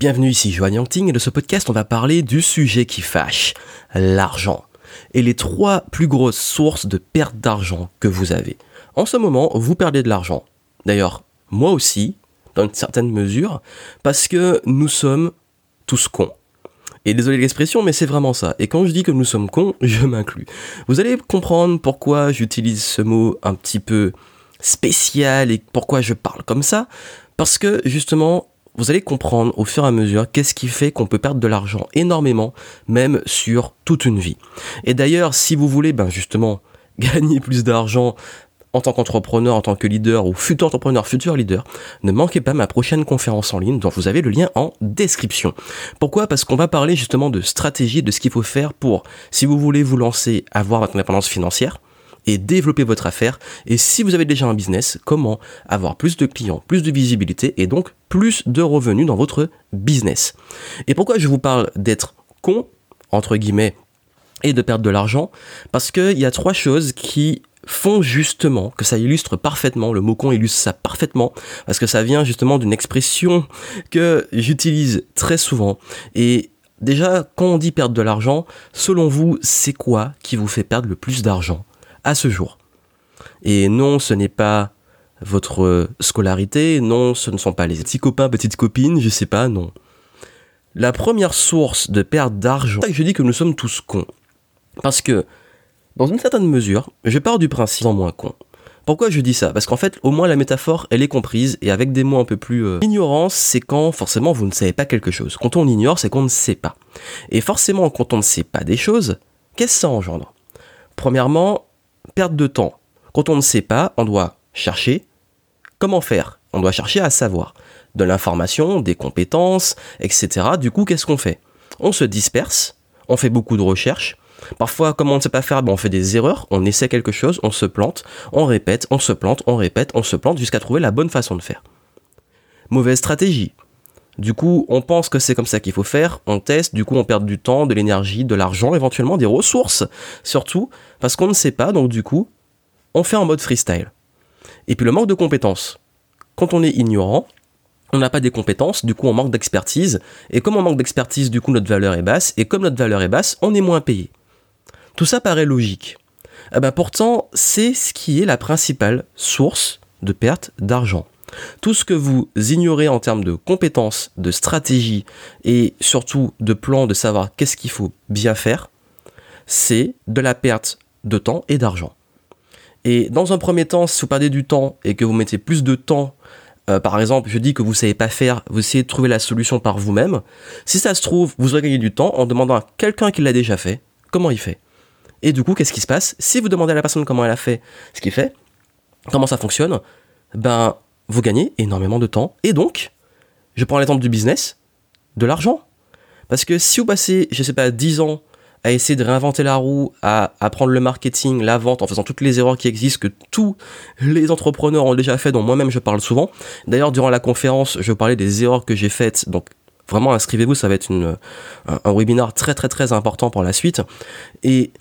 Bienvenue ici Joanne Yangting et de ce podcast on va parler du sujet qui fâche, l'argent. Et les trois plus grosses sources de perte d'argent que vous avez. En ce moment, vous perdez de l'argent. D'ailleurs, moi aussi, dans une certaine mesure, parce que nous sommes tous cons. Et désolé l'expression, mais c'est vraiment ça. Et quand je dis que nous sommes cons, je m'inclus. Vous allez comprendre pourquoi j'utilise ce mot un petit peu spécial et pourquoi je parle comme ça. Parce que justement, vous allez comprendre au fur et à mesure qu'est-ce qui fait qu'on peut perdre de l'argent énormément, même sur toute une vie. Et d'ailleurs, si vous voulez ben justement gagner plus d'argent en tant qu'entrepreneur, en tant que leader ou futur entrepreneur, futur leader, ne manquez pas ma prochaine conférence en ligne dont vous avez le lien en description. Pourquoi? Parce qu'on va parler justement de stratégie, de ce qu'il faut faire pour, si vous voulez vous lancer, avoir votre indépendance financière, et développer votre affaire. Et si vous avez déjà un business, comment avoir plus de clients, plus de visibilité et donc plus de revenus dans votre business? Et pourquoi je vous parle d'être con, entre guillemets, et de perdre de l'argent? Parce qu'il y a trois choses qui font justement que ça illustre parfaitement, le mot con illustre ça parfaitement, parce que ça vient justement d'une expression que j'utilise très souvent. Et déjà, quand on dit perdre de l'argent, selon vous, c'est quoi qui vous fait perdre le plus d'argent? À ce jour. Et non, ce n'est pas votre scolarité, non, ce ne sont pas les petits copains, petites copines, je sais pas, non. La première source de perte d'argent, je dis que nous sommes tous cons. Parce que, dans une certaine mesure, je pars du principe en moins con. Pourquoi je dis ça? Parce qu'en fait, au moins la métaphore, elle est comprise, et avec des mots un peu plus... Euh, ignorance, c'est quand forcément vous ne savez pas quelque chose. Quand on ignore, c'est qu'on ne sait pas. Et forcément, quand on ne sait pas des choses, qu'est-ce que ça engendre? Premièrement, perte de temps. Quand on ne sait pas, on doit chercher comment faire. On doit chercher à savoir de l'information, des compétences, etc. Du coup, qu'est-ce qu'on fait? On se disperse, on fait beaucoup de recherches. Parfois, comme on ne sait pas faire, ben, on fait des erreurs, on essaie quelque chose, on se plante, on répète, on se plante, on répète, on se plante jusqu'à trouver la bonne façon de faire. Mauvaise stratégie. Du coup, on pense que c'est comme ça qu'il faut faire, on teste, du coup on perd du temps, de l'énergie, de l'argent, éventuellement des ressources, surtout parce qu'on ne sait pas, donc du coup, on fait en mode freestyle. Et puis le manque de compétences. Quand on est ignorant, on n'a pas des compétences, du coup on manque d'expertise, et comme on manque d'expertise, du coup notre valeur est basse, et comme notre valeur est basse, on est moins payé. Tout ça paraît logique. Eh ben pourtant, c'est ce qui est la principale source de perte d'argent. Tout ce que vous ignorez en termes de compétences, de stratégie et surtout de plan de savoir qu'est-ce qu'il faut bien faire, c'est de la perte de temps et d'argent. Et dans un premier temps, si vous perdez du temps et que vous mettez plus de temps, euh, par exemple, je dis que vous ne savez pas faire, vous essayez de trouver la solution par vous-même, si ça se trouve, vous aurez gagné du temps en demandant à quelqu'un qui l'a déjà fait comment il fait. Et du coup, qu'est-ce qui se passe? Si vous demandez à la personne comment elle a fait ce qu'il fait, comment ça fonctionne, ben vous gagnez énormément de temps et donc, je prends l'exemple du business, de l'argent. Parce que si vous passez, je sais pas, 10 ans à essayer de réinventer la roue, à apprendre le marketing, la vente, en faisant toutes les erreurs qui existent, que tous les entrepreneurs ont déjà fait, dont moi-même je parle souvent. D'ailleurs, durant la conférence, je parlais des erreurs que j'ai faites, donc vraiment inscrivez-vous, ça va être un, un, webinaire très très très important pour la suite. Et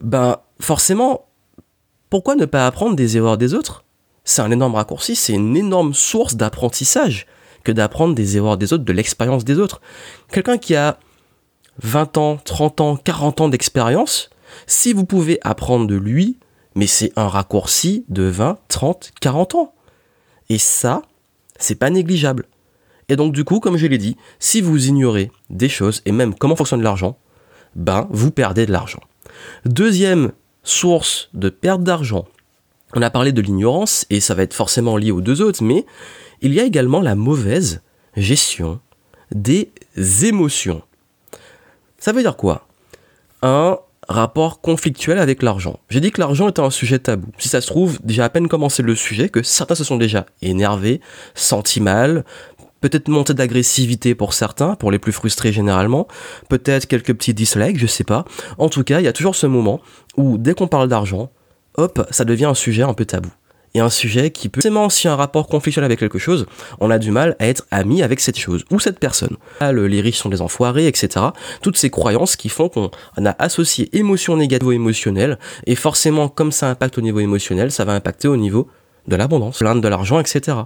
ben forcément, pourquoi ne pas apprendre des erreurs des autres? C'est un énorme raccourci, c'est une énorme source d'apprentissage que d'apprendre des erreurs des autres, de l'expérience des autres. Quelqu'un qui a 20 ans, 30 ans, 40 ans d'expérience, si vous pouvez apprendre de lui, mais c'est un raccourci de 20, 30, 40 ans. Et ça, c'est pas négligeable. Et donc du coup, comme je l'ai dit, si vous ignorez des choses et même comment fonctionne l'argent, ben vous perdez de l'argent. Deuxième source de perte d'argent on a parlé de l'ignorance, et ça va être forcément lié aux deux autres, mais il y a également la mauvaise gestion des émotions. Ça veut dire quoi? Un rapport conflictuel avec l'argent. J'ai dit que l'argent était un sujet tabou. Si ça se trouve, déjà à peine commencé le sujet, que certains se sont déjà énervés, sentis mal, peut-être montée d'agressivité pour certains, pour les plus frustrés généralement, peut-être quelques petits dislikes, je sais pas. En tout cas, il y a toujours ce moment où dès qu'on parle d'argent, hop, ça devient un sujet un peu tabou. Et un sujet qui peut, forcément, si un rapport conflictuel avec quelque chose, on a du mal à être ami avec cette chose ou cette personne. Les riches sont des enfoirés, etc. Toutes ces croyances qui font qu'on a associé émotion négative émotionnelle, et forcément, comme ça impacte au niveau émotionnel, ça va impacter au niveau de l'abondance, l'inde de l'argent, etc.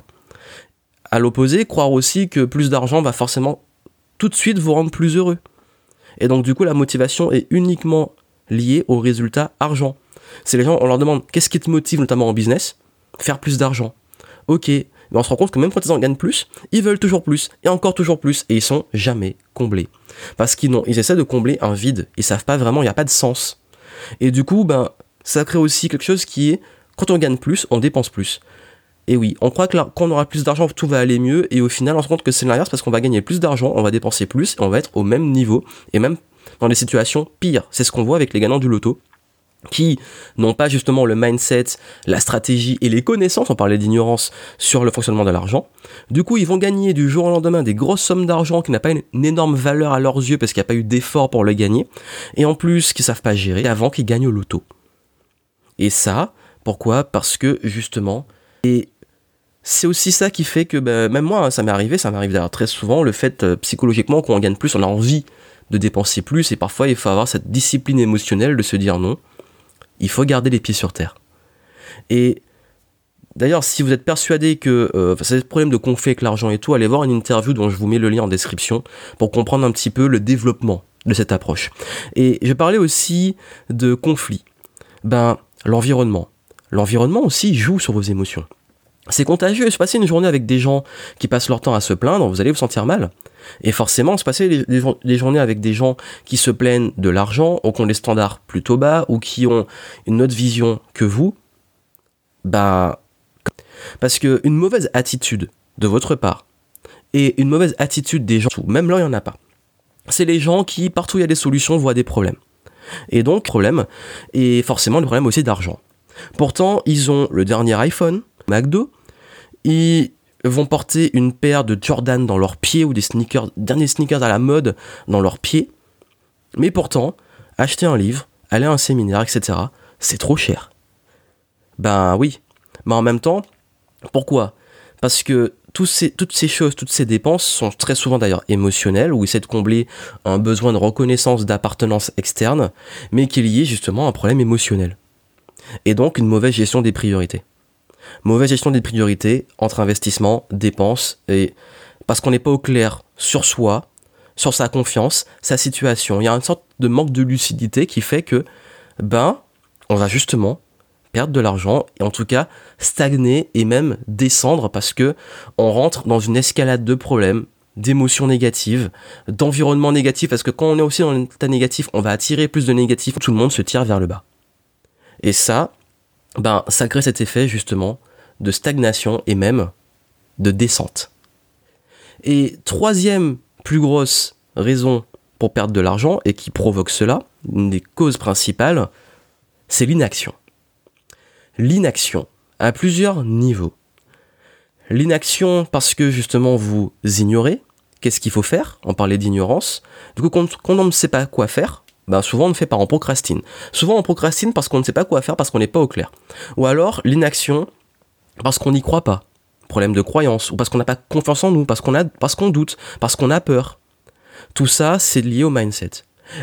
À l'opposé, croire aussi que plus d'argent va forcément tout de suite vous rendre plus heureux. Et donc du coup, la motivation est uniquement liée au résultat argent. C'est les gens, on leur demande qu'est-ce qui te motive notamment en business? Faire plus d'argent. Ok, mais on se rend compte que même quand ils en gagnent plus, ils veulent toujours plus et encore toujours plus et ils sont jamais comblés. Parce qu'ils ils essaient de combler un vide, ils savent pas vraiment, il n'y a pas de sens. Et du coup, ben, ça crée aussi quelque chose qui est quand on gagne plus, on dépense plus. Et oui, on croit que quand on aura plus d'argent, tout va aller mieux, et au final, on se rend compte que c'est l'inverse parce qu'on va gagner plus d'argent, on va dépenser plus, et on va être au même niveau, et même dans des situations pires. C'est ce qu'on voit avec les gagnants du loto qui n'ont pas justement le mindset, la stratégie et les connaissances, on parlait d'ignorance sur le fonctionnement de l'argent. Du coup, ils vont gagner du jour au lendemain des grosses sommes d'argent qui n'a pas une, énorme valeur à leurs yeux parce qu'il n'y a pas eu d'effort pour le gagner. Et en plus, qu'ils savent pas gérer avant qu'ils gagnent au loto. Et ça, pourquoi? Parce que justement, et c'est aussi ça qui fait que ben, même moi, hein, ça m'est arrivé, ça m'arrive d'ailleurs très souvent, le fait euh, psychologiquement qu'on gagne plus, on a envie de dépenser plus, et parfois il faut avoir cette discipline émotionnelle de se dire non, il faut garder les pieds sur terre. Et d'ailleurs, si vous êtes persuadé que euh, c'est le problème de conflit avec l'argent et tout, allez voir une interview dont je vous mets le lien en description pour comprendre un petit peu le développement de cette approche. Et je parlais aussi de conflit. Ben, l'environnement. L'environnement aussi joue sur vos émotions. C'est contagieux. Se passer une journée avec des gens qui passent leur temps à se plaindre, vous allez vous sentir mal. Et forcément, se passer des, journées avec des gens qui se plaignent de l'argent, ou qui ont des standards plutôt bas, ou qui ont une autre vision que vous, bah, parce que une mauvaise attitude de votre part et une mauvaise attitude des gens, même là il n'y en a pas. C'est les gens qui, partout où il y a des solutions, voient des problèmes. Et donc, problème, et forcément le problème aussi d'argent. Pourtant, ils ont le dernier iPhone, McDo, ils vont porter une paire de Jordan dans leurs pieds ou des sneakers, derniers sneakers à la mode dans leurs pieds. Mais pourtant, acheter un livre, aller à un séminaire, etc., c'est trop cher. Ben oui. Mais en même temps, pourquoi? Parce que toutes ces choses, toutes ces dépenses sont très souvent d'ailleurs émotionnelles, ou essaient de combler un besoin de reconnaissance, d'appartenance externe, mais qui est lié justement à un problème émotionnel. Et donc une mauvaise gestion des priorités. Mauvaise gestion des priorités entre investissement, dépenses, et parce qu'on n'est pas au clair sur soi, sur sa confiance, sa situation. Il y a une sorte de manque de lucidité qui fait que, ben, on va justement perdre de l'argent et en tout cas stagner et même descendre parce que on rentre dans une escalade de problèmes, d'émotions négatives, d'environnement négatif parce que quand on est aussi dans un état négatif, on va attirer plus de négatifs, tout le monde se tire vers le bas. Et ça, ben, ça crée cet effet justement de stagnation et même de descente. Et troisième plus grosse raison pour perdre de l'argent et qui provoque cela, une des causes principales, c'est l'inaction. L'inaction à plusieurs niveaux. L'inaction parce que justement vous ignorez qu'est-ce qu'il faut faire, on parlait d'ignorance. Du coup, quand, on ne sait pas quoi faire, ben souvent on ne fait pas, on procrastine. Souvent on procrastine parce qu'on ne sait pas quoi faire, parce qu'on n'est pas au clair. Ou alors l'inaction parce qu'on n'y croit pas. Problème de croyance, ou parce qu'on n'a pas confiance en nous, parce qu'on a, doute, parce qu'on a peur. Tout ça, c'est lié au mindset.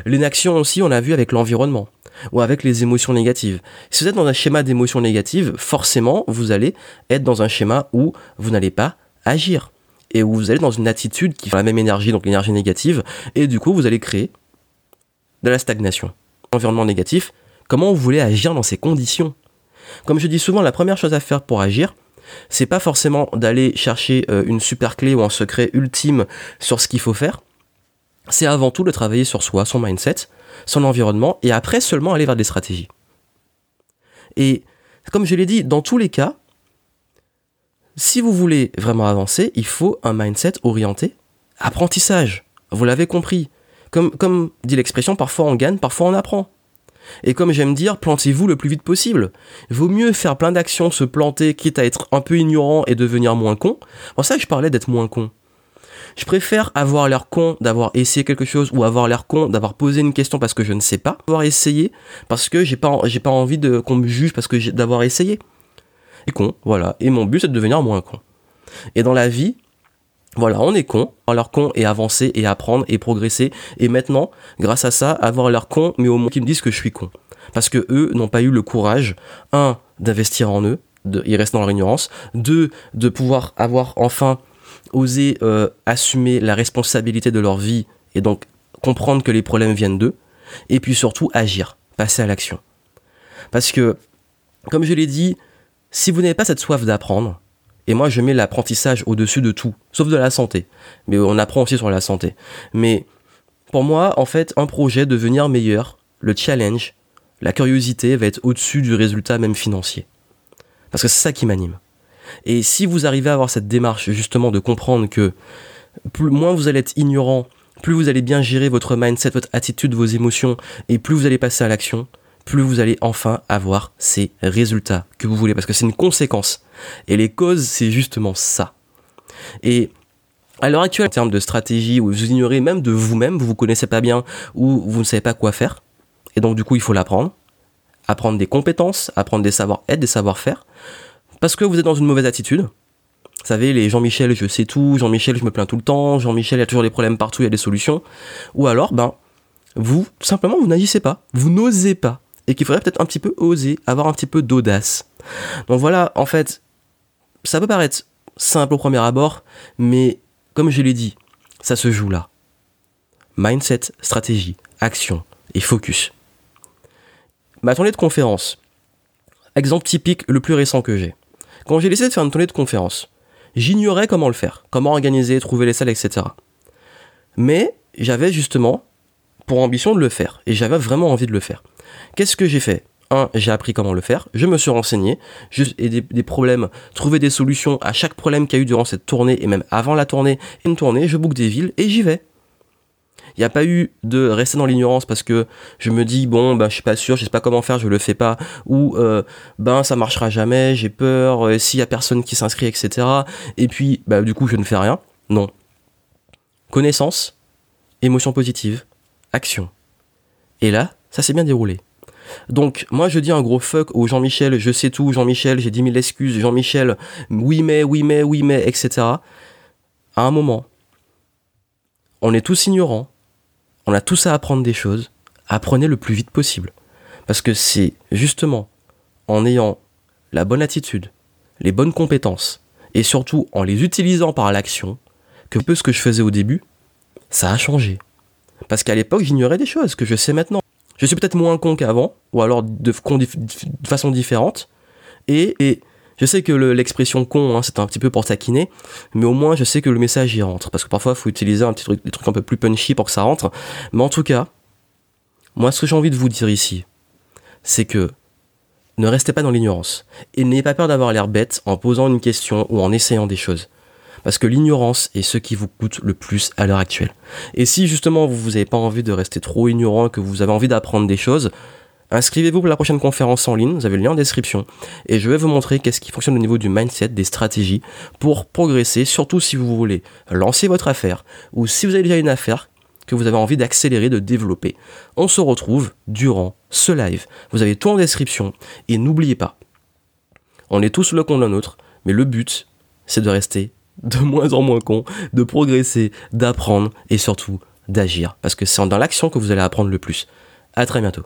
L'inaction aussi, on l'a vu avec l'environnement ou avec les émotions négatives. Si vous êtes dans un schéma d'émotions négatives, forcément, vous allez être dans un schéma où vous n'allez pas agir et où vous allez dans une attitude qui fait la même énergie, donc l'énergie négative, et du coup, vous allez créer de la stagnation. Environnement négatif, comment vous voulez agir dans ces conditions? Comme je dis souvent, la première chose à faire pour agir, c'est pas forcément d'aller chercher euh, une super clé ou un secret ultime sur ce qu'il faut faire. C'est avant tout de travailler sur soi, son mindset, son environnement, et après seulement aller vers des stratégies. Et comme je l'ai dit, dans tous les cas, si vous voulez vraiment avancer, il faut un mindset orienté apprentissage. Vous l'avez compris. Comme, dit l'expression, parfois on gagne, parfois on apprend. Et comme j'aime dire, plantez-vous le plus vite possible. Vaut mieux faire plein d'actions, se planter, quitte à être un peu ignorant et devenir moins con. Pour ça que je parlais d'être moins con. Je préfère avoir l'air con d'avoir essayé quelque chose ou avoir l'air con d'avoir posé une question parce que je ne sais pas, avoir essayé parce que j'ai pas, j'ai pas envie qu'on me juge parce que d'avoir essayé. Et con, voilà. Et mon but c'est de devenir moins con. Et dans la vie, voilà, on est con, l'air con et avancer et apprendre et progresser. Et maintenant, grâce à ça, avoir l'air con, mais au moins qu'ils me disent que je suis con. Parce que eux n'ont pas eu le courage, un, d'investir en eux, de, ils restent dans leur ignorance, deux, de pouvoir avoir enfin oser euh, assumer la responsabilité de leur vie et donc comprendre que les problèmes viennent d'eux, et puis surtout agir, passer à l'action. Parce que, comme je l'ai dit, si vous n'avez pas cette soif d'apprendre, et moi je mets l'apprentissage au-dessus de tout, sauf de la santé, mais on apprend aussi sur la santé. Mais pour moi, en fait, un projet devenir meilleur, le challenge, la curiosité va être au-dessus du résultat même financier. Parce que c'est ça qui m'anime. Et si vous arrivez à avoir cette démarche justement de comprendre que plus, moins vous allez être ignorant, plus vous allez bien gérer votre mindset, votre attitude, vos émotions, et plus vous allez passer à l'action, plus vous allez enfin avoir ces résultats que vous voulez, parce que c'est une conséquence. Et les causes, c'est justement ça. Et à l'heure actuelle, en termes de stratégie, où vous ignorez même de vous-même, vous vous connaissez pas bien, ou vous ne savez pas quoi faire, et donc du coup il faut l'apprendre, apprendre des compétences, apprendre des savoir-être, des savoir-faire, parce que vous êtes dans une mauvaise attitude. Vous savez, les Jean-Michel, je sais tout, Jean-Michel, je me plains tout le temps, Jean-Michel, il y a toujours des problèmes partout, il y a des solutions. Ou alors, ben, vous, simplement, vous n'agissez pas, vous n'osez pas. Et qu'il faudrait peut-être un petit peu oser, avoir un petit peu d'audace. Donc voilà, en fait, ça peut paraître simple au premier abord, mais comme je l'ai dit, ça se joue là. Mindset, stratégie, action et focus. Ma tournée de conférence. Exemple typique le plus récent que j'ai. Quand j'ai essayé de faire une tournée de conférence, j'ignorais comment le faire, comment organiser, trouver les salles, etc. Mais j'avais justement pour ambition de le faire, et j'avais vraiment envie de le faire. Qu'est-ce que j'ai fait? Un, j'ai appris comment le faire, je me suis renseigné, et des, problèmes, trouver des solutions à chaque problème qu'il y a eu durant cette tournée et même avant la tournée, une tournée, je book des villes et j'y vais. Il n'y a pas eu de rester dans l'ignorance parce que je me dis bon ben je suis pas sûr, je sais pas comment faire, je le fais pas ou euh, ben ça marchera jamais, j'ai peur euh, s'il y a personne qui s'inscrit etc. Et puis bah du coup je ne fais rien. Non. Connaissance, émotion positive, action. Et là ça s'est bien déroulé. Donc moi je dis un gros fuck au Jean-Michel, je sais tout, Jean-Michel, j'ai 10 000 excuses, Jean-Michel, oui mais, oui mais, oui mais, etc. À un moment, on est tous ignorants, on a tous à apprendre des choses, apprenez le plus vite possible. Parce que c'est justement en ayant la bonne attitude, les bonnes compétences, et surtout en les utilisant par l'action, que peu ce que je faisais au début, ça a changé. Parce qu'à l'époque, j'ignorais des choses que je sais maintenant. Je suis peut-être moins con qu'avant, ou alors de, façon différente, et, je sais que l'expression con, hein, c'est un petit peu pour taquiner, mais au moins je sais que le message y rentre. Parce que parfois, il faut utiliser un petit truc, des trucs un peu plus punchy pour que ça rentre. Mais en tout cas, moi, ce que j'ai envie de vous dire ici, c'est que ne restez pas dans l'ignorance. Et n'ayez pas peur d'avoir l'air bête en posant une question ou en essayant des choses. Parce que l'ignorance est ce qui vous coûte le plus à l'heure actuelle. Et si justement vous n'avez pas envie de rester trop ignorant, que vous avez envie d'apprendre des choses, Inscrivez-vous pour la prochaine conférence en ligne, vous avez le lien en description, et je vais vous montrer qu'est-ce qui fonctionne au niveau du mindset, des stratégies, pour progresser, surtout si vous voulez lancer votre affaire, ou si vous avez déjà une affaire que vous avez envie d'accélérer, de développer. On se retrouve durant ce live. Vous avez tout en description, et n'oubliez pas, on est tous le con d'un autre, mais le but, c'est de rester de moins en moins con, de progresser, d'apprendre, et surtout d'agir, parce que c'est dans l'action que vous allez apprendre le plus. À très bientôt.